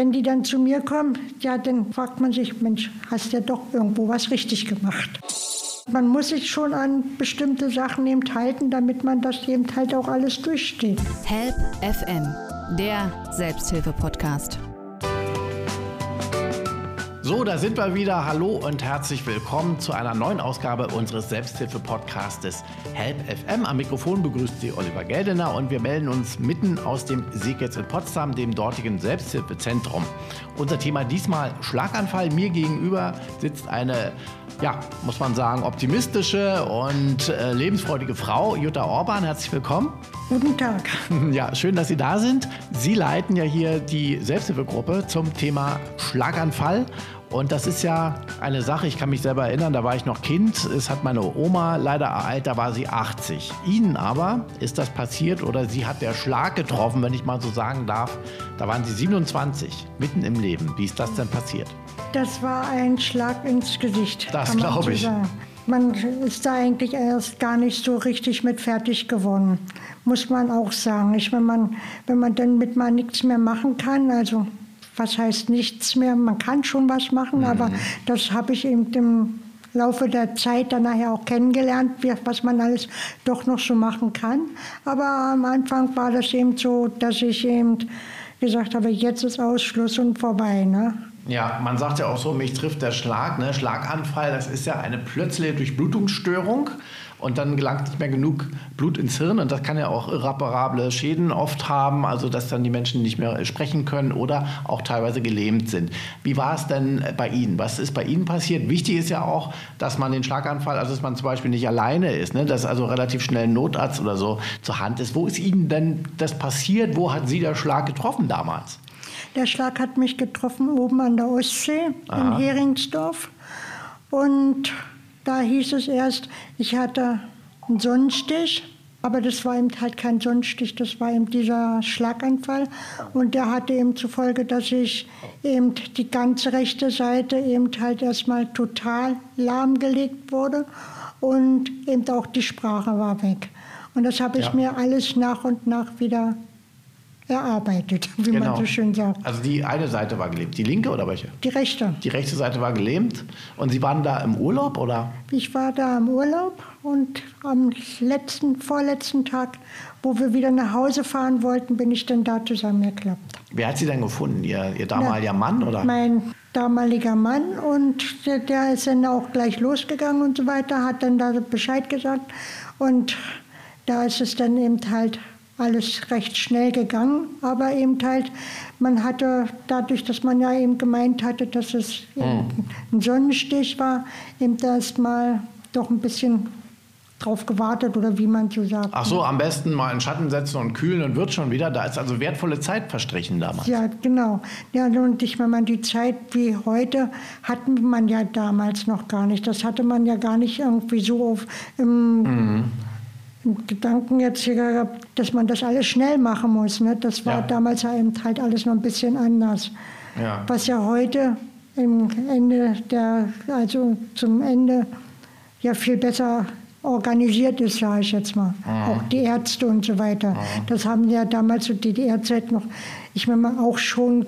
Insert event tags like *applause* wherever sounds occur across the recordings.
wenn die dann zu mir kommen, ja, dann fragt man sich, Mensch, hast ja doch irgendwo was richtig gemacht. Man muss sich schon an bestimmte Sachen eben halten, damit man das eben halt auch alles durchsteht. Help FM, der Selbsthilfe-Podcast. So, da sind wir wieder. Hallo und herzlich willkommen zu einer neuen Ausgabe unseres Selbsthilfe-Podcastes Help FM. Am Mikrofon begrüßt Sie Oliver Geldener und wir melden uns mitten aus dem Seeketz in Potsdam, dem dortigen Selbsthilfezentrum. Unser Thema diesmal Schlaganfall. Mir gegenüber sitzt eine ja, muss man sagen, optimistische und äh, lebensfreudige Frau, Jutta Orban. Herzlich willkommen. Guten Tag. *laughs* Ja, schön, dass Sie da sind. Sie leiten ja hier die Selbsthilfegruppe zum Thema Schlaganfall. Und das ist ja eine Sache, ich kann mich selber erinnern, da war ich noch Kind, es hat meine Oma leider ereilt, da war sie 80. Ihnen aber ist das passiert oder sie hat der Schlag getroffen, wenn ich mal so sagen darf, da waren sie 27, mitten im Leben. Wie ist das denn passiert? Das war ein Schlag ins Gesicht. Das glaube ich. Sagen. Man ist da eigentlich erst gar nicht so richtig mit fertig geworden, muss man auch sagen. Ich, wenn, man, wenn man dann mit mal nichts mehr machen kann, also was heißt nichts mehr, man kann schon was machen, mhm. aber das habe ich eben im Laufe der Zeit dann nachher auch kennengelernt, was man alles doch noch so machen kann. Aber am Anfang war das eben so, dass ich eben gesagt habe, jetzt ist Ausschluss und vorbei. Ne? Ja, man sagt ja auch so, mich trifft der Schlag, ne? Schlaganfall, das ist ja eine plötzliche Durchblutungsstörung und dann gelangt nicht mehr genug Blut ins Hirn und das kann ja auch irreparable Schäden oft haben, also dass dann die Menschen nicht mehr sprechen können oder auch teilweise gelähmt sind. Wie war es denn bei Ihnen? Was ist bei Ihnen passiert? Wichtig ist ja auch, dass man den Schlaganfall, also dass man zum Beispiel nicht alleine ist, ne? dass also relativ schnell ein Notarzt oder so zur Hand ist. Wo ist Ihnen denn das passiert? Wo hat Sie der Schlag getroffen damals? Der Schlag hat mich getroffen oben an der Ostsee Aha. in Heringsdorf. Und da hieß es erst, ich hatte einen Sonnenstich, aber das war eben halt kein Sonnenstich, das war eben dieser Schlaganfall. Und der hatte eben zur Folge, dass ich eben die ganze rechte Seite eben halt erstmal total lahmgelegt wurde und eben auch die Sprache war weg. Und das habe ich ja. mir alles nach und nach wieder erarbeitet, *laughs* wie genau. man so schön sagt. Also die eine Seite war gelähmt, die linke oder welche? Die rechte. Die rechte Seite war gelähmt und Sie waren da im Urlaub oder? Ich war da im Urlaub und am letzten, vorletzten Tag, wo wir wieder nach Hause fahren wollten, bin ich dann da zusammengeklappt. Wer hat Sie denn gefunden? Ihr, Ihr damaliger Na, Mann oder? Mein damaliger Mann und der, der ist dann auch gleich losgegangen und so weiter, hat dann da Bescheid gesagt und da ist es dann eben halt alles recht schnell gegangen, aber eben halt, man hatte dadurch, dass man ja eben gemeint hatte, dass es mhm. ein Sonnenstich war, eben erst mal doch ein bisschen drauf gewartet oder wie man so sagt. Ach so, am besten mal in Schatten setzen und kühlen und wird schon wieder. Da ist also wertvolle Zeit verstrichen damals. Ja, genau. Ja, und ich meine, die Zeit wie heute hatten man ja damals noch gar nicht. Das hatte man ja gar nicht irgendwie so auf, im, mhm. Gedanken jetzt hier gehabt, dass man das alles schnell machen muss. Ne? Das war ja. damals halt alles noch ein bisschen anders. Ja. Was ja heute im Ende der, also zum Ende ja viel besser organisiert ist, sage ich jetzt mal. Mhm. Auch die Ärzte und so weiter. Mhm. Das haben ja damals zur DDR-Zeit noch, ich meine auch schon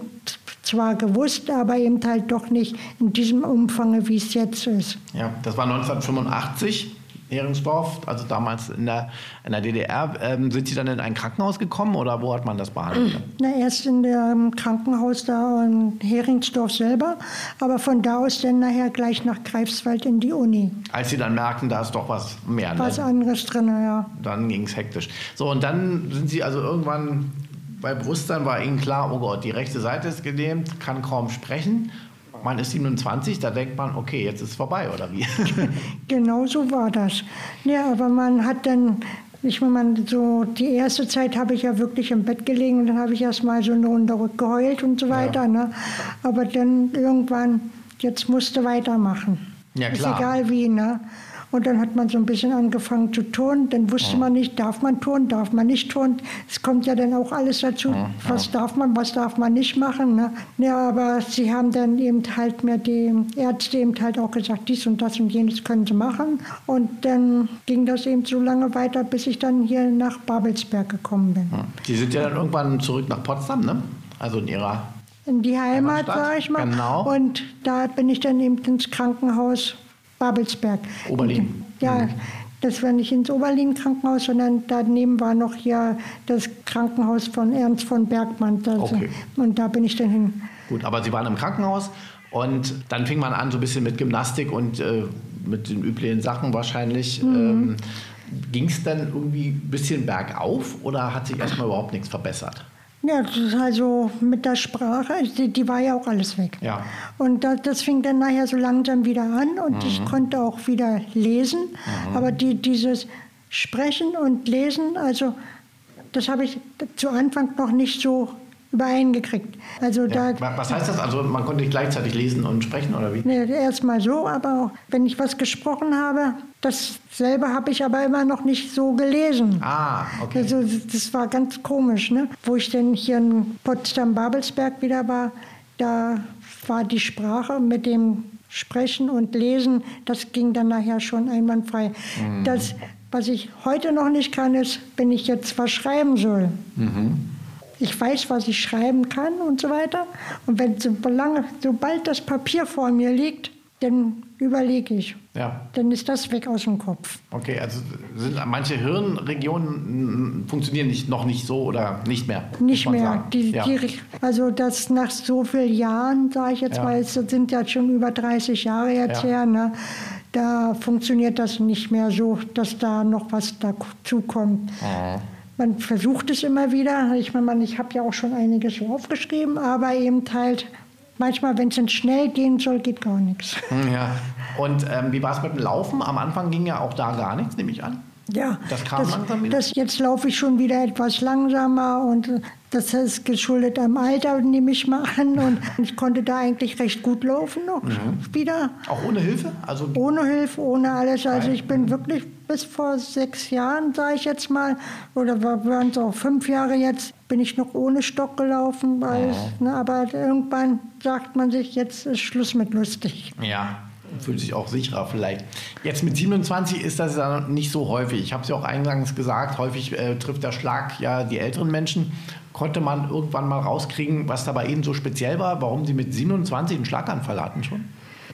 zwar gewusst, aber eben halt doch nicht in diesem Umfang, wie es jetzt ist. Ja, das war 1985. Heringsdorf, also damals in der, in der DDR. Ähm, sind Sie dann in ein Krankenhaus gekommen oder wo hat man das behandelt? Na, erst in dem Krankenhaus da in Heringsdorf selber, aber von da aus dann nachher gleich nach Greifswald in die Uni. Als Sie dann merkten, da ist doch was mehr. Ne? Was anderes drin, ja. Dann ging es hektisch. So, und dann sind Sie also irgendwann bei Bewusstsein war Ihnen klar, oh Gott, die rechte Seite ist gelähmt, kann kaum sprechen man ist 27, da denkt man, okay, jetzt ist es vorbei, oder wie? *laughs* genau so war das. Ja, aber man hat dann, ich meine, so die erste Zeit habe ich ja wirklich im Bett gelegen und dann habe ich erst mal so eine Runde geheult und so weiter. Ja. Ne? Aber dann irgendwann, jetzt musste weitermachen. Ja, klar. Ist egal wie, ne? Und dann hat man so ein bisschen angefangen zu turnen. Dann wusste man nicht, darf man turnen, darf man nicht turnen. Es kommt ja dann auch alles dazu, was darf man, was darf man nicht machen. Ne? Ja, aber sie haben dann eben halt mir die Ärzte eben halt auch gesagt, dies und das und jenes können sie machen. Und dann ging das eben so lange weiter, bis ich dann hier nach Babelsberg gekommen bin. Sie sind ja dann irgendwann zurück nach Potsdam, ne? Also in Ihrer in die Heimat, sag ich mal. Genau. Und da bin ich dann eben ins Krankenhaus Babelsberg. Oberlin. Ja, Mhm. das war nicht ins Oberlin-Krankenhaus, sondern daneben war noch hier das Krankenhaus von Ernst von Bergmann. Das, Okay. Und da bin ich dann hin. Gut, aber Sie waren im Krankenhaus und dann fing man an so ein bisschen mit Gymnastik und äh, mit den üblichen Sachen wahrscheinlich. Ähm, Ging es dann irgendwie ein bisschen bergauf oder hat sich erstmal überhaupt nichts verbessert? Ja, das ist also mit der Sprache, die, die war ja auch alles weg. Ja. Und das, das fing dann nachher so langsam wieder an und ich konnte auch wieder lesen. Aber die, dieses Sprechen und Lesen, also das habe ich zu Anfang noch nicht so übereingekriegt. Also Ja. da Wa- Was heißt das? Also man konnte gleichzeitig lesen und sprechen oder wie? Nee, erst mal so, aber auch wenn ich was gesprochen habe, dasselbe habe ich aber immer noch nicht so gelesen. Ah, okay. Also das war ganz komisch, ne? Wo ich denn hier in Potsdam-Babelsberg wieder war, da war die Sprache mit dem Sprechen und Lesen, das ging dann nachher schon einwandfrei. Das, was ich heute noch nicht kann, ist, wenn ich jetzt was schreiben soll. Ich weiß, was ich schreiben kann und so weiter. Und wenn solange, sobald das Papier vor mir liegt, dann überlege ich. Ja. Dann ist das weg aus dem Kopf. Okay, also sind manche Hirnregionen mm, funktionieren nicht, noch nicht so oder nicht mehr? Nicht mehr. Die, ja. die, also das nach so vielen Jahren, sage ich jetzt Ja. mal, es sind ja schon über 30 Jahre jetzt her, ne? da funktioniert das nicht mehr so, dass da noch was dazu kommt. Mhm. Man versucht es immer wieder. Ich meine, ich habe ja auch schon einiges so aufgeschrieben, aber eben halt manchmal, wenn es dann schnell gehen soll, geht gar nichts. Hm, Ja. Und ähm, wie war es mit dem Laufen? Am Anfang ging ja auch da gar nichts, nehme ich an. Ja, Das kam langsam wieder? Das, jetzt laufe ich schon wieder etwas langsamer und das ist geschuldet am Alter, nehme ich mal an. Und *laughs* ich konnte da eigentlich recht gut laufen noch Mhm. wieder. Auch ohne Hilfe? Also Ohne Hilfe, ohne alles. Also ich bin wirklich bis vor sechs Jahren, sage ich jetzt mal, oder waren es auch fünf Jahre jetzt, bin ich noch ohne Stock gelaufen. Weil, ne, aber irgendwann sagt man sich, jetzt ist Schluss mit lustig. Ja, fühlt sich auch sicherer vielleicht. Jetzt mit 27 ist das ja nicht so häufig. Ich habe es ja auch eingangs gesagt, häufig äh, trifft der Schlag ja die älteren Menschen. Konnte man irgendwann mal rauskriegen, was da bei Ihnen so speziell war, warum Sie mit 27 einen Schlaganfall hatten schon?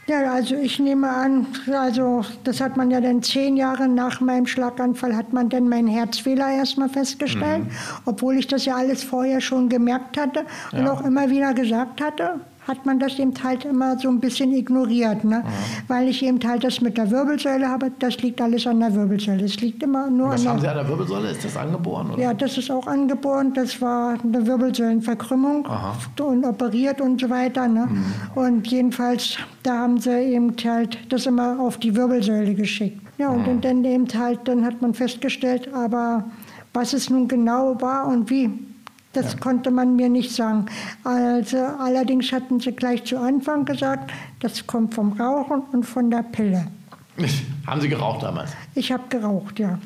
Ja, also ich nehme an, also das hat man ja dann zehn Jahre nach meinem Schlaganfall hat man dann meinen Herzfehler erstmal festgestellt, obwohl ich das ja alles vorher schon gemerkt hatte und Ja. auch immer wieder gesagt hatte, hat man das eben halt immer so ein bisschen ignoriert, ne? weil ich eben halt das mit der Wirbelsäule habe, das liegt alles an der Wirbelsäule. Es liegt immer nur Was an haben der Sie an der Wirbelsäule? Ist das angeboren? Oder? ja, das ist auch angeboren. Das war eine Wirbelsäulenverkrümmung Aha. und operiert und so weiter. Ne? Und jedenfalls, da haben sie eben halt das immer auf die Wirbelsäule geschickt. Ja, und dann- dann eben halt, dann hat man festgestellt, aber was es nun genau war und wie, das konnte man mir nicht sagen. Also, allerdings hatten sie gleich zu Anfang gesagt, das kommt vom Rauchen und von der Pille. *laughs* haben Sie geraucht damals? Ich habe geraucht, ja.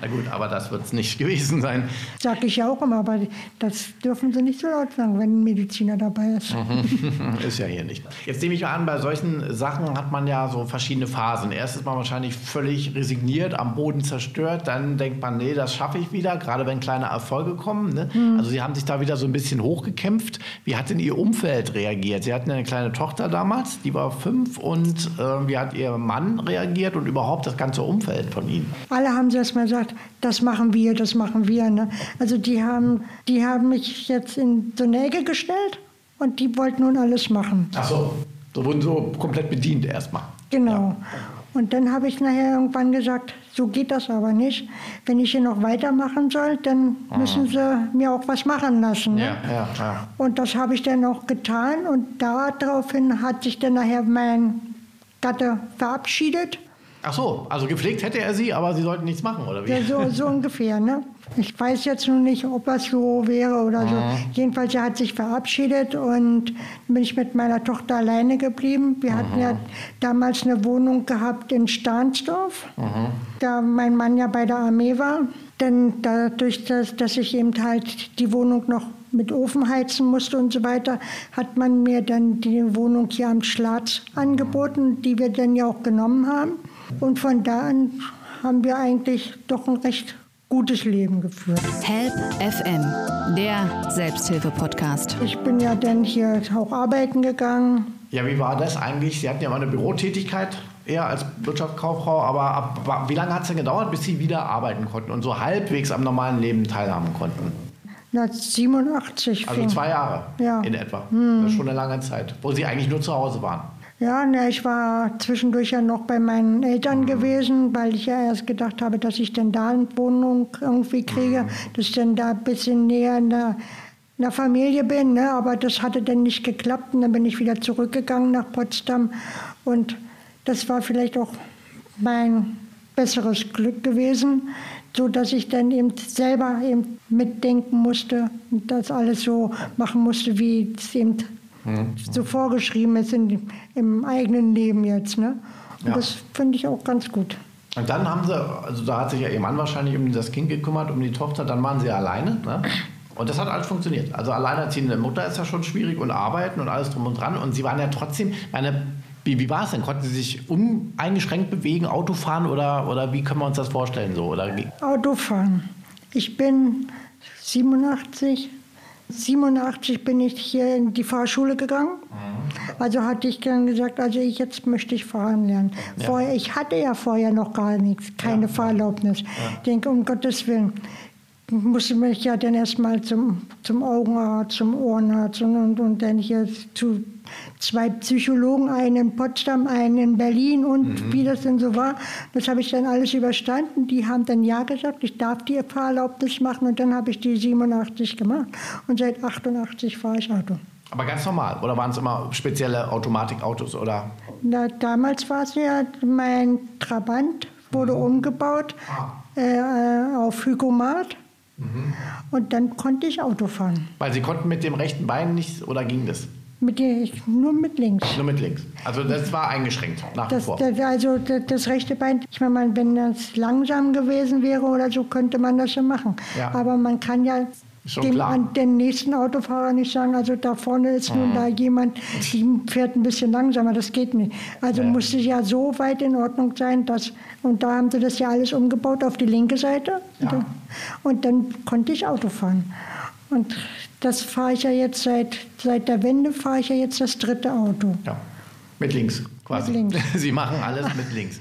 Na gut, aber das wird es nicht gewesen sein. Sag ich ja auch immer, aber das dürfen Sie nicht so laut sagen, wenn ein Mediziner dabei ist. *laughs* Ist ja hier nicht. Jetzt nehme ich mal an, bei solchen Sachen hat man ja so verschiedene Phasen. Erst ist man wahrscheinlich völlig resigniert, am Boden zerstört. Dann denkt man, nee, das schaffe ich wieder, gerade wenn kleine Erfolge kommen. Ne? Also Sie haben sich da wieder so ein bisschen hochgekämpft. Wie hat denn Ihr Umfeld reagiert? Sie hatten eine kleine Tochter damals, die war fünf. Und äh, wie hat Ihr Mann reagiert und überhaupt das ganze Umfeld von Ihnen? Alle haben sie erstmal gesagt, das machen wir, das machen wir. Ne? Also die haben, die haben mich jetzt in so eine Ecke gestellt und die wollten nun alles machen. Ach so, so wurden so komplett bedient erstmal. Genau. Und dann habe ich nachher irgendwann gesagt, so geht das aber nicht. Wenn ich hier noch weitermachen soll, dann müssen sie mir auch was machen lassen. Ne? Ja, ja, ja. Und das habe ich dann auch getan. Und daraufhin hat sich dann nachher mein Gatte verabschiedet. Ach so, also gepflegt hätte er Sie, aber Sie sollten nichts machen, oder wie? Ja, so, so *laughs* ungefähr, ne? Ich weiß jetzt noch nicht, ob das so wäre oder so. Jedenfalls, er hat sich verabschiedet und bin ich mit meiner Tochter alleine geblieben. Wir hatten ja damals eine Wohnung gehabt in Stahnsdorf, da mein Mann ja bei der Armee war. Denn dadurch, dass, dass ich eben halt die Wohnung noch mit Ofen heizen musste und so weiter, hat man mir dann die Wohnung hier am Schlatz angeboten, die wir dann ja auch genommen haben. Und von da an haben wir eigentlich doch ein recht gutes Leben geführt. Help FM, der Selbsthilfe-Podcast. Ich bin ja dann hier auch arbeiten gegangen. Ja, wie war das eigentlich? Sie hatten ja mal eine Bürotätigkeit eher als Wirtschaftskauffrau, aber ab, wie lange hat es denn gedauert, bis Sie wieder arbeiten konnten und so halbwegs am normalen Leben teilhaben konnten? Na, 87 Also fing. zwei Jahre Ja. in etwa. Das ist schon eine lange Zeit, wo Sie eigentlich nur zu Hause waren. Ja, ne, ich war zwischendurch ja noch bei meinen Eltern gewesen, weil ich ja erst gedacht habe, dass ich denn da eine Wohnung irgendwie kriege, dass ich dann da ein bisschen näher in der, in der Familie bin. Ne? Aber das hatte dann nicht geklappt und dann bin ich wieder zurückgegangen nach Potsdam. Und das war vielleicht auch mein besseres Glück gewesen, so dass ich dann eben selber eben mitdenken musste und das alles so machen musste, wie es eben so vorgeschrieben ist in, im eigenen Leben jetzt. Ne? Und Ja. das finde ich auch ganz gut. Und dann haben Sie, also da hat sich ja Ihr Mann wahrscheinlich um das Kind gekümmert, um die Tochter, dann waren Sie alleine. Ne? Und das hat alles funktioniert. Also alleinerziehende Mutter ist ja schon schwierig und arbeiten und alles drum und dran. Und Sie waren ja trotzdem, meine, wie, wie war es denn? Konnten Sie sich uneingeschränkt bewegen, Auto fahren oder, oder wie können wir uns das vorstellen? So? Oder, Autofahren. Ich bin 87. 87 bin ich hier in die Fahrschule gegangen. Also hatte ich dann gesagt, also ich, jetzt möchte ich fahren lernen. Vorher, ich hatte ja vorher noch gar nichts, keine Fahrerlaubnis. Ich denke, um Gottes Willen. Ich musste mich ja dann erstmal zum, zum Augenarzt, zum Ohrenarzt und, und, und dann hier zu zwei Psychologen, einen in Potsdam, einen in Berlin und wie das denn so war. Das habe ich dann alles überstanden. Die haben dann Ja gesagt, ich darf die Fahrerlaubnis machen und dann habe ich die 87 gemacht und seit 88 fahre ich Auto. aber ganz normal. Oder waren es immer spezielle Automatikautos? Oder? Na, damals war es ja, mein Trabant wurde umgebaut äh, äh, auf Hygomat und dann konnte ich Auto fahren. Weil Sie konnten mit dem rechten Bein nicht, oder ging das? Mit, der- nur mit links. Nur mit links. Also das war eingeschränkt nach wie Das, vor. das, also das, das rechte Bein, ich meine, mal, wenn das langsam gewesen wäre oder so, könnte man das ja machen. Ja. Aber man kann ja Schon dem klar. Mhm. an den nächsten Autofahrer nicht sagen, also da vorne ist nun da jemand, die fährt ein bisschen langsamer, das geht nicht. Also Ja. musste ja so weit in Ordnung sein, dass, und da haben sie das ja alles umgebaut auf die linke Seite. Ja. Und, dann, und dann konnte ich Auto fahren. Und das fahre ich ja jetzt seit, seit der Wende, fahre ich ja jetzt das dritte Auto. Ja, mit links quasi. Mit links. *laughs* Sie machen alles mit links.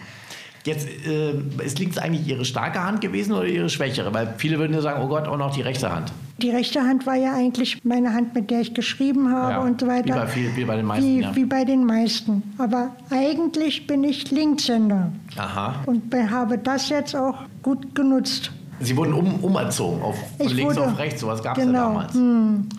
Jetzt äh, ist links eigentlich Ihre starke Hand gewesen oder Ihre schwächere? Weil viele würden ja sagen, oh Gott, auch noch die rechte Hand. Die rechte Hand war ja eigentlich meine Hand, mit der ich geschrieben habe Ja, und so weiter. wie bei viel- wie bei den meisten, Wie, ja. wie bei den meisten. Aber eigentlich bin ich Linkshänder Aha. und be- habe das jetzt auch gut genutzt. Sie wurden um, umerzogen auf von Ich links wurde- auf rechts, sowas gab es genau, ja damals.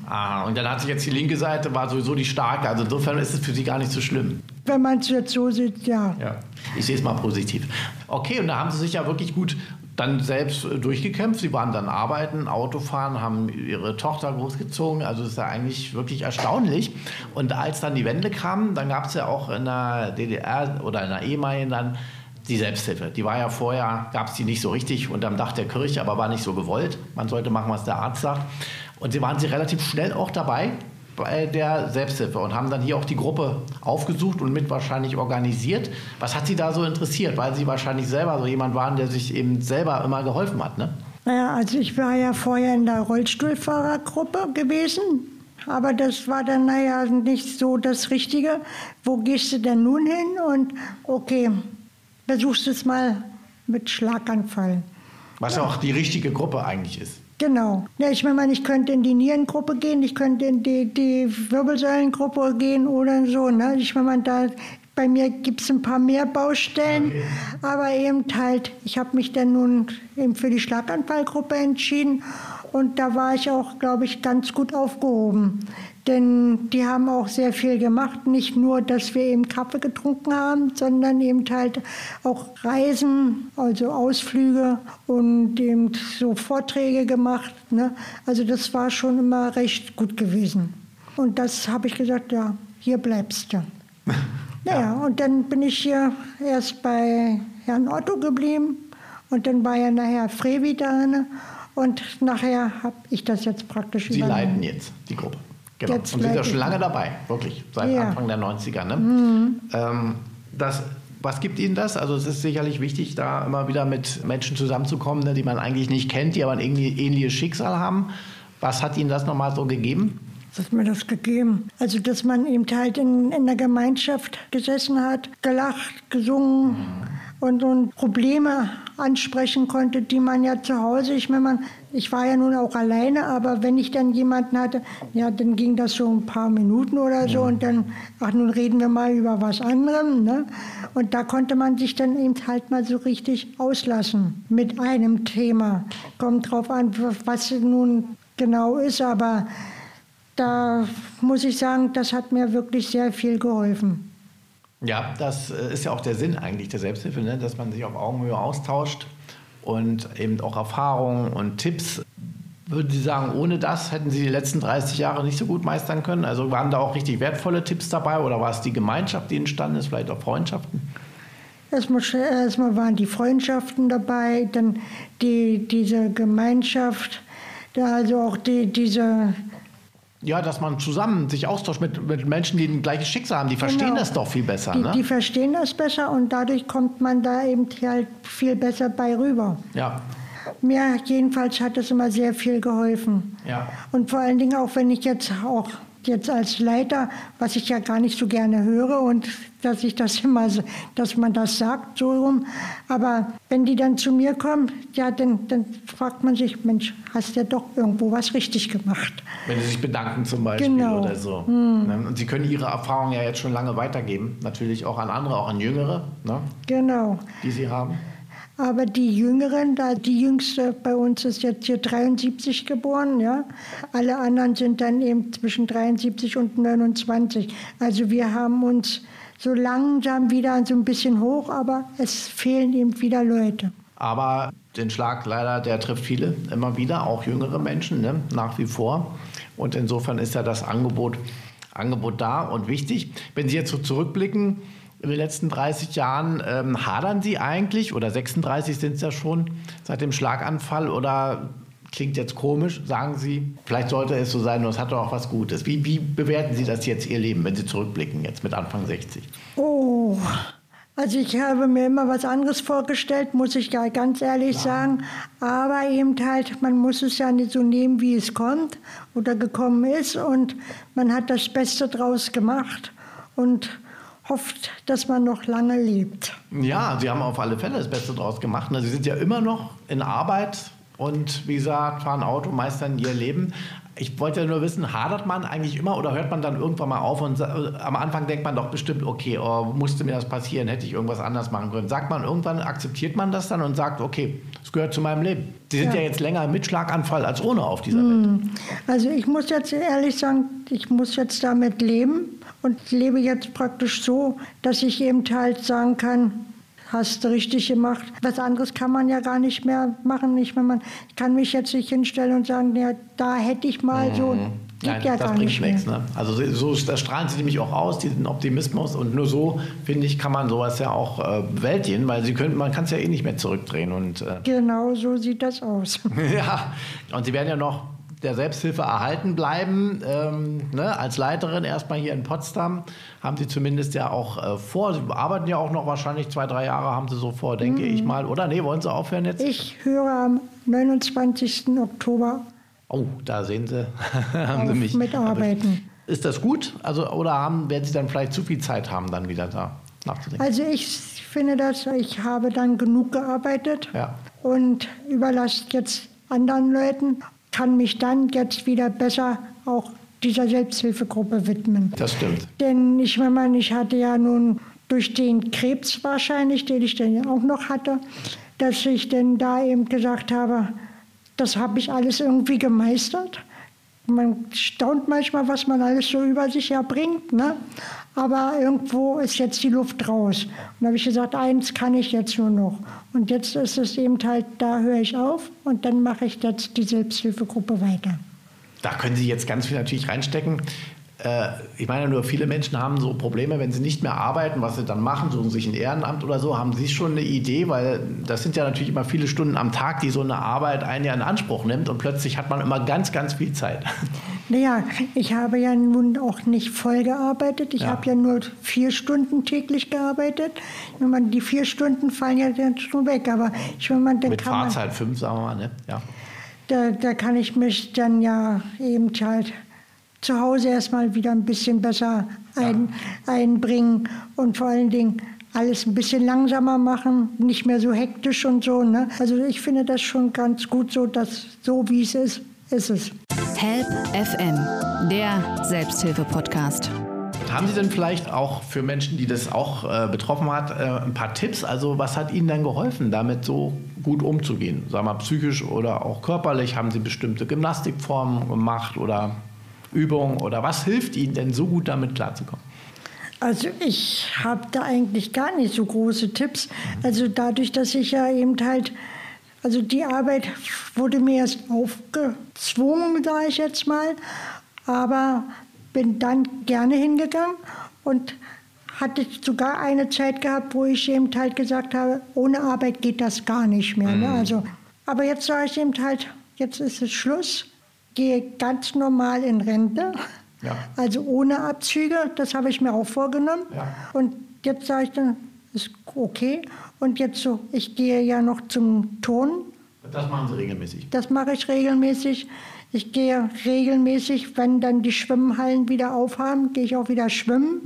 Aha, und dann hat sich jetzt die linke Seite, war sowieso die starke. Also insofern ist es für Sie gar nicht so schlimm. Wenn man es jetzt so sieht, ja. Ja. Ich sehe es mal positiv. Okay, und da haben Sie sich ja wirklich gut dann selbst äh, durchgekämpft. Sie waren dann arbeiten, Autofahren, haben Ihre Tochter großgezogen. Also ist ja eigentlich wirklich erstaunlich. Und als dann die Wende kam, dann gab es ja auch in der DDR oder in der ehemaligen dann die Selbsthilfe. Die war ja vorher, gab es die nicht so richtig unterm Dach der Kirche, aber war nicht so gewollt. Man sollte machen, was der Arzt sagt. Und sie waren sie relativ schnell auch dabei bei der Selbsthilfe und haben dann hier auch die Gruppe aufgesucht und mit wahrscheinlich organisiert. Was hat Sie da so interessiert? Weil Sie wahrscheinlich selber so jemand waren, der sich eben selber immer geholfen hat, ne? Naja, also ich war ja vorher in der Rollstuhlfahrergruppe gewesen. Aber das war dann, naja, nicht so das Richtige. Wo gehst du denn nun hin? Und okay, versuchst es mal mit Schlaganfall. Was ja auch die richtige Gruppe eigentlich ist. Genau. Ja, ich meine, ich könnte in die Nierengruppe gehen, ich könnte in die, die Wirbelsäulengruppe gehen oder so. Ne? Ich meine, da, bei mir gibt es ein paar mehr Baustellen, aber eben halt, ich habe mich dann nun eben für die Schlaganfallgruppe entschieden und da war ich auch, glaube ich, ganz gut aufgehoben. Denn die haben auch sehr viel gemacht. Nicht nur, dass wir eben Kaffee getrunken haben, sondern eben halt auch Reisen, also Ausflüge und eben so Vorträge gemacht. Ne? Also das war schon immer recht gut gewesen. Und das habe ich gesagt, ja, hier bleibst du. *laughs* Naja, und dann bin ich hier erst bei Herrn Otto geblieben und dann war ja nachher Frevi da ne? und nachher habe ich das jetzt praktisch Sie übernommen. leiten jetzt die Gruppe. Genau. Jetzt und sind ja schon lange dabei, wirklich, seit Ja. Mhm. Anfang der 90er. Ne? Ähm, das Was gibt Ihnen das? Also es ist sicherlich wichtig, da immer wieder mit Menschen zusammenzukommen, ne, die man eigentlich nicht kennt, die aber ein ähnliches Schicksal haben. Was hat Ihnen das nochmal so gegeben? Was hat mir das gegeben? Also, dass man eben halt in, in der Gemeinschaft gesessen hat, gelacht, gesungen und, und Probleme ansprechen konnte, die man ja zu Hause, ich meine, man, ich war ja nun auch alleine, aber wenn ich dann jemanden hatte, ja, dann ging das so ein paar Minuten oder so und dann, ach, nun reden wir mal über was anderem, ne? Und da konnte man sich dann eben halt mal so richtig auslassen mit einem Thema. Kommt drauf an, was nun genau ist, aber da muss ich sagen, das hat mir wirklich sehr viel geholfen. Ja, das äh, ist ja auch der Sinn eigentlich der Selbsthilfe, ne? dass man sich auf Augenhöhe austauscht und eben auch Erfahrungen und Tipps. Würden Sie sagen, ohne das hätten Sie die letzten 30 Jahre nicht so gut meistern können? Also waren da auch richtig wertvolle Tipps dabei oder war es die Gemeinschaft, die entstanden ist, vielleicht auch Freundschaften? Erstmal, erstmal waren die Freundschaften dabei, dann die, diese Gemeinschaft, also auch die, diese ja, dass man zusammen sich austauscht mit, mit Menschen, die ein gleiches Schicksal haben. Die verstehen genau. das doch viel besser. Die, ne? die verstehen das besser und dadurch kommt man da eben halt viel besser bei rüber. Ja. Mir jedenfalls hat es immer sehr viel geholfen. Ja. Und vor allen Dingen auch, wenn ich jetzt auch jetzt als Leiter, was ich ja gar nicht so gerne höre und dass ich das immer, dass man das sagt so rum. Aber wenn die dann zu mir kommen, ja, dann, dann fragt man sich, Mensch, hast du ja doch irgendwo was richtig gemacht. Wenn sie sich bedanken zum Beispiel genau. oder so. Hm. Ne? Und sie können ihre Erfahrungen ja jetzt schon lange weitergeben, natürlich auch an andere, auch an Jüngere, ne? genau. die sie haben. Aber die Jüngeren, da die jüngste bei uns ist jetzt hier 73 geboren, ja. Alle anderen sind dann eben zwischen 73 und 29. Also wir haben uns so langsam wieder so ein bisschen hoch, aber es fehlen eben wieder Leute. Aber den Schlag leider, der trifft viele immer wieder, auch jüngere Menschen, ne? nach wie vor. Und insofern ist ja das Angebot, Angebot da und wichtig. Wenn Sie jetzt so zurückblicken, in den letzten 30 Jahren ähm, hadern Sie eigentlich, oder 36 sind es ja schon, seit dem Schlaganfall, oder klingt jetzt komisch, sagen Sie, vielleicht sollte es so sein, nur es hat doch auch was Gutes. Wie, wie bewerten Sie das jetzt, Ihr Leben, wenn Sie zurückblicken, jetzt mit Anfang 60? Oh, also ich habe mir immer was anderes vorgestellt, muss ich ganz ehrlich ja. sagen. Aber eben halt, man muss es ja nicht so nehmen, wie es kommt oder gekommen ist. Und man hat das Beste draus gemacht. Und hofft, dass man noch lange lebt. Ja, Sie haben auf alle Fälle das Beste draus gemacht. Ne? Sie sind ja immer noch in Arbeit und wie gesagt, fahren Auto, meistern ihr Leben. Ich wollte ja nur wissen, hadert man eigentlich immer oder hört man dann irgendwann mal auf und am Anfang denkt man doch bestimmt, okay, oh, musste mir das passieren, hätte ich irgendwas anders machen können. Sagt man irgendwann, akzeptiert man das dann und sagt, okay, es gehört zu meinem Leben. Sie sind ja, ja jetzt länger mit Schlaganfall als ohne auf dieser hm. Welt. Also ich muss jetzt ehrlich sagen, ich muss jetzt damit leben und lebe jetzt praktisch so, dass ich eben halt sagen kann, hast du richtig gemacht. Was anderes kann man ja gar nicht mehr machen. Ich, man, ich kann mich jetzt nicht hinstellen und sagen, ja, da hätte ich mal so. Mhm. Nein, ja das bringt nichts. Ne? Also so, das strahlen sie nämlich auch aus, diesen Optimismus. Und nur so, finde ich, kann man sowas ja auch äh, bewältigen, weil sie können, man kann es ja eh nicht mehr zurückdrehen. Und, äh, genau so sieht das aus. *laughs* ja, und sie werden ja noch der Selbsthilfe erhalten bleiben. Ähm, ne? Als Leiterin erstmal hier in Potsdam haben Sie zumindest ja auch äh, vor. Sie arbeiten ja auch noch wahrscheinlich zwei, drei Jahre haben Sie so vor, denke mhm. ich mal. Oder nee, wollen Sie aufhören jetzt? Ich höre am 29. Oktober. Oh, da sehen Sie, *laughs* haben Sie mich. Mitarbeiten. Ist das gut? Also, oder haben, werden Sie dann vielleicht zu viel Zeit haben, dann wieder da nachzudenken? Also ich finde das, ich habe dann genug gearbeitet ja. und überlasse jetzt anderen Leuten kann mich dann jetzt wieder besser auch dieser Selbsthilfegruppe widmen. Das stimmt. Denn ich meine, ich hatte ja nun durch den Krebs wahrscheinlich, den ich dann auch noch hatte, dass ich dann da eben gesagt habe, das habe ich alles irgendwie gemeistert. Man staunt manchmal, was man alles so über sich erbringt. Ne? Aber irgendwo ist jetzt die Luft raus. Und da habe ich gesagt, eins kann ich jetzt nur noch. Und jetzt ist es eben halt, da höre ich auf und dann mache ich jetzt die Selbsthilfegruppe weiter. Da können Sie jetzt ganz viel natürlich reinstecken. Äh, ich meine nur, viele Menschen haben so Probleme, wenn sie nicht mehr arbeiten, was sie dann machen, suchen sich ein Ehrenamt oder so. Haben Sie schon eine Idee? Weil das sind ja natürlich immer viele Stunden am Tag, die so eine Arbeit einen ja in Anspruch nimmt und plötzlich hat man immer ganz, ganz viel Zeit. Naja, ich habe ja nun auch nicht voll gearbeitet. Ich Ja. habe ja nur vier Stunden täglich gearbeitet. Wenn man die vier Stunden fallen ja dann schon weg. Aber ich wenn man dann Mit kann man, Fahrzeit fünf, sagen wir mal, ne? Ja. da, da kann ich mich dann ja eben halt zu Hause erstmal wieder ein bisschen besser ein, einbringen und vor allen Dingen alles ein bisschen langsamer machen, nicht mehr so hektisch und so. Ne? Also ich finde das schon ganz gut so, dass so wie es ist, ist es. Help FM, der Selbsthilfe-Podcast. Haben Sie denn vielleicht auch für Menschen, die das auch äh, betroffen hat, äh, ein paar Tipps? Also was hat Ihnen dann geholfen, damit so gut umzugehen? Sagen wir mal psychisch oder auch körperlich? Haben Sie bestimmte Gymnastikformen gemacht oder Übungen? Oder was hilft Ihnen denn so gut damit klarzukommen? Also ich habe da eigentlich gar nicht so große Tipps. Also dadurch, dass ich ja eben halt, also die Arbeit wurde mir erst aufgezwungen, sage ich jetzt mal, aber bin dann gerne hingegangen und hatte sogar eine Zeit gehabt, wo ich eben halt gesagt habe, ohne Arbeit geht das gar nicht mehr. Ne? Also, aber jetzt sage ich eben halt, jetzt ist es Schluss, gehe ganz normal in Rente. Ja. Also ohne Abzüge, das habe ich mir auch vorgenommen. Ja. Und jetzt sage ich dann, ist okay. Und jetzt so, ich gehe ja noch zum Turnen. Das machen Sie regelmäßig. Das mache ich regelmäßig. Ich gehe regelmäßig, wenn dann die Schwimmhallen wieder aufhaben, gehe ich auch wieder schwimmen.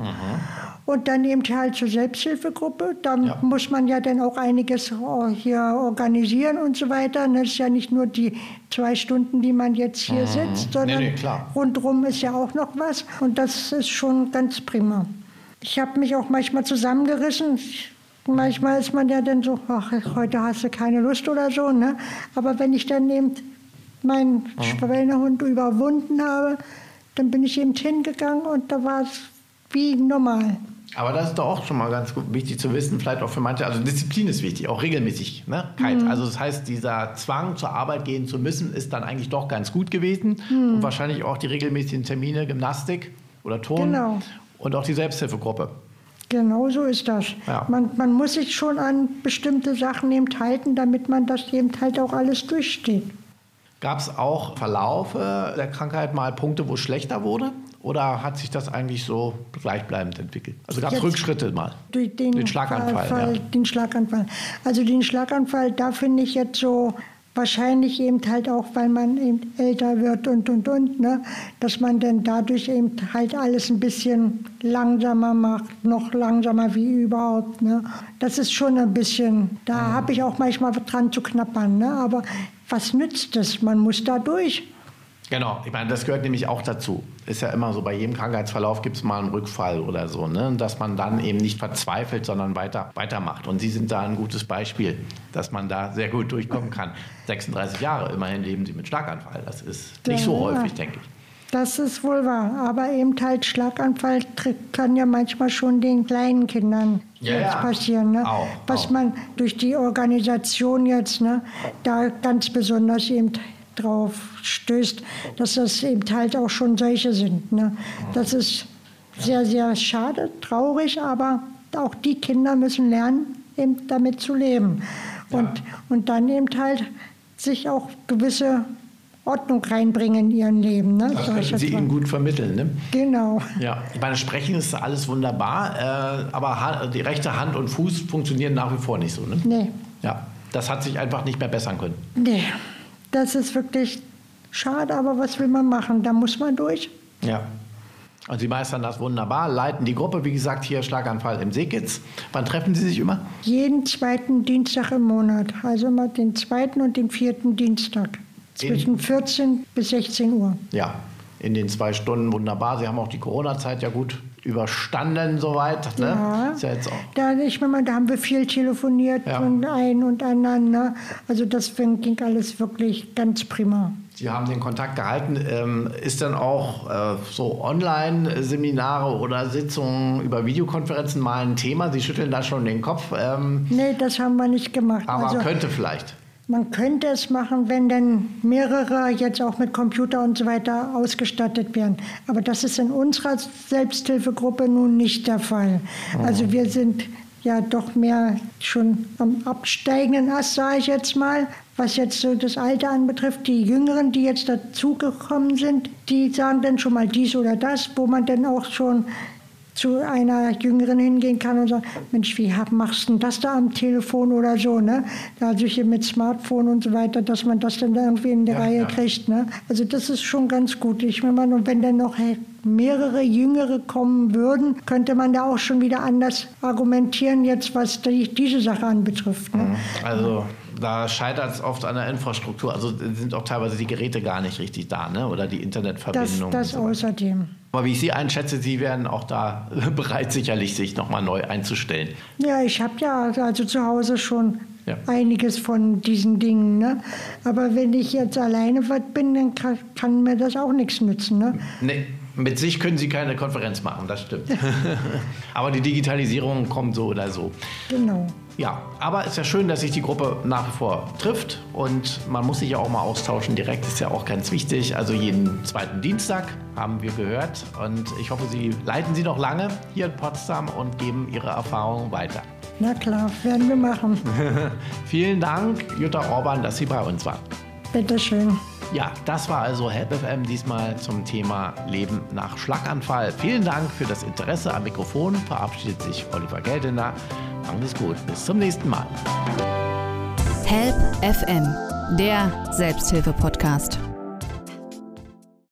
Und dann eben halt zur Selbsthilfegruppe. Da Ja. muss man ja dann auch einiges oh, hier organisieren und so weiter. Und Das ist ja nicht nur die zwei Stunden, die man jetzt hier sitzt, sondern nee, klar. rundherum ist ja auch noch was. Und das ist schon ganz prima. Ich habe mich auch manchmal zusammengerissen. Manchmal ist man ja dann so, ach, heute hast du keine Lust oder so. Ne? Aber wenn ich dann eben meinen Schweinehund überwunden habe, dann bin ich eben hingegangen und da war es wie normal. Aber das ist doch auch schon mal ganz gut, wichtig zu wissen, vielleicht auch für manche. Also Disziplin ist wichtig, auch regelmäßig. Ne? Kalt. Also das heißt, dieser Zwang zur Arbeit gehen zu müssen, ist dann eigentlich doch ganz gut gewesen. Und wahrscheinlich auch die regelmäßigen Termine, Gymnastik oder Ton. Genau. Und auch die Selbsthilfegruppe. Genau so ist das. Ja. Man, man muss sich schon an bestimmte Sachen eben halten, damit man das eben halt auch alles durchsteht. Gab es auch Verlaufe der Krankheit mal Punkte, wo es schlechter wurde? Oder hat sich das eigentlich so gleichbleibend entwickelt? Also gab es Rückschritte mal? Durch den, Den Schlaganfall, Fall, ja. Den Schlaganfall. Also den Schlaganfall, da finde ich jetzt so wahrscheinlich eben halt auch, weil man eben älter wird und und und, ne, dass man dann dadurch eben halt alles ein bisschen langsamer macht, noch langsamer wie überhaupt. Ne. Das ist schon ein bisschen, da habe ich auch manchmal dran zu knappern. Ne, aber was nützt es? Man muss da durch. Genau, ich meine, das gehört nämlich auch dazu. Ist ja immer so, bei jedem Krankheitsverlauf gibt es mal einen Rückfall oder so, ne? Dass man dann eben nicht verzweifelt, sondern weiter, weitermacht. Und Sie sind da ein gutes Beispiel, dass man da sehr gut durchkommen kann. 36 Jahre, immerhin leben Sie mit Schlaganfall. Das ist nicht so Ja. häufig, denke ich. Das ist wohl wahr. Aber eben halt Schlaganfall kann ja manchmal schon den kleinen Kindern Ja, ja. passieren. Ne? Auch, Was auch. man durch die Organisation jetzt ne, da ganz besonders eben drauf stößt, dass das eben halt auch schon solche sind. Ne? Das ist sehr, sehr schade, traurig, aber auch die Kinder müssen lernen, eben damit zu leben. Und, und dann eben halt sich auch gewisse Ordnung reinbringen in ihrem Leben. Ne? Das sag ich könnten Sie ihnen gut vermitteln, ne? Genau. Ja, ich meine, Sprechen ist alles wunderbar, äh, aber die rechte Hand und Fuß funktionieren nach wie vor nicht so, ne? Nee, Ja, das hat sich einfach nicht mehr bessern können. nee. Das ist wirklich schade, aber was will man machen? Da muss man durch. Ja. Und Sie meistern das wunderbar, leiten die Gruppe, wie gesagt, hier Schlaganfall im Seekitz. Wann treffen Sie sich immer? Jeden zweiten Dienstag im Monat. Also immer den zweiten und den vierten Dienstag. Zwischen 14 bis 16 Uhr. Ja, in den zwei Stunden wunderbar. Sie haben auch die Corona-Zeit ja gut überstanden soweit. Ne? Ja. Ist ja jetzt auch. Da, ich meine, da haben wir viel telefoniert Ja. von ein und. Ne? Also deswegen ging alles wirklich ganz prima. Sie haben den Kontakt gehalten. Ähm, ist dann auch äh, so Online-Seminare oder Sitzungen über Videokonferenzen mal ein Thema? Sie schütteln da schon den Kopf, ähm, Nee, das haben wir nicht gemacht. aber also, könnte vielleicht. Man könnte es machen, wenn dann mehrere jetzt auch mit Computer und so weiter ausgestattet werden. Aber das ist in unserer Selbsthilfegruppe nun nicht der Fall. Also wir sind ja doch mehr schon am absteigenden Ast, sage ich jetzt mal. Was jetzt so das Alter anbetrifft, die Jüngeren, die jetzt dazugekommen sind, die sagen dann schon mal dies oder das, wo man dann auch schon zu einer Jüngeren hingehen kann und sagen, Mensch, wie machst du das da am Telefon oder so, ne? Also hier mit Smartphone und so weiter, dass man das dann irgendwie in der ja, Reihe ja. kriegt, ne? Also das ist schon ganz gut. Ich meine, und wenn dann noch mehrere Jüngere kommen würden, könnte man da auch schon wieder anders argumentieren, jetzt was die, diese Sache anbetrifft. Ne? Mhm. Also da scheitert es oft an der Infrastruktur. Also sind auch teilweise die Geräte gar nicht richtig da, ne? oder die Internetverbindung. Das, das so außerdem. Aber wie ich Sie einschätze, Sie werden auch da *laughs* bereit, sicherlich sich nochmal neu einzustellen. Ja, ich habe ja also zu Hause schon ja. einiges von diesen Dingen. Ne? Aber wenn ich jetzt alleine was bin, dann kann, kann mir das auch nichts nützen. Ne? Nee, mit sich können Sie keine Konferenz machen, das stimmt. *laughs* *laughs* Aber die Digitalisierung kommt so oder so. Genau. Ja, aber es ist ja schön, dass sich die Gruppe nach wie vor trifft und man muss sich ja auch mal austauschen. Direkt ist ja auch ganz wichtig. Also jeden zweiten Dienstag haben wir gehört und ich hoffe, Sie leiten Sie noch lange hier in Potsdam und geben Ihre Erfahrungen weiter. Na klar, werden wir machen. *laughs* Vielen Dank, Jutta Orban, dass Sie bei uns waren. Bitteschön. Ja, das war also HelpFM diesmal zum Thema Leben nach Schlaganfall. Vielen Dank für das Interesse am Mikrofon. Verabschiedet sich Oliver Geldener. Machen Sie es gut. Bis zum nächsten Mal. Help FM, der Selbsthilfe-Podcast.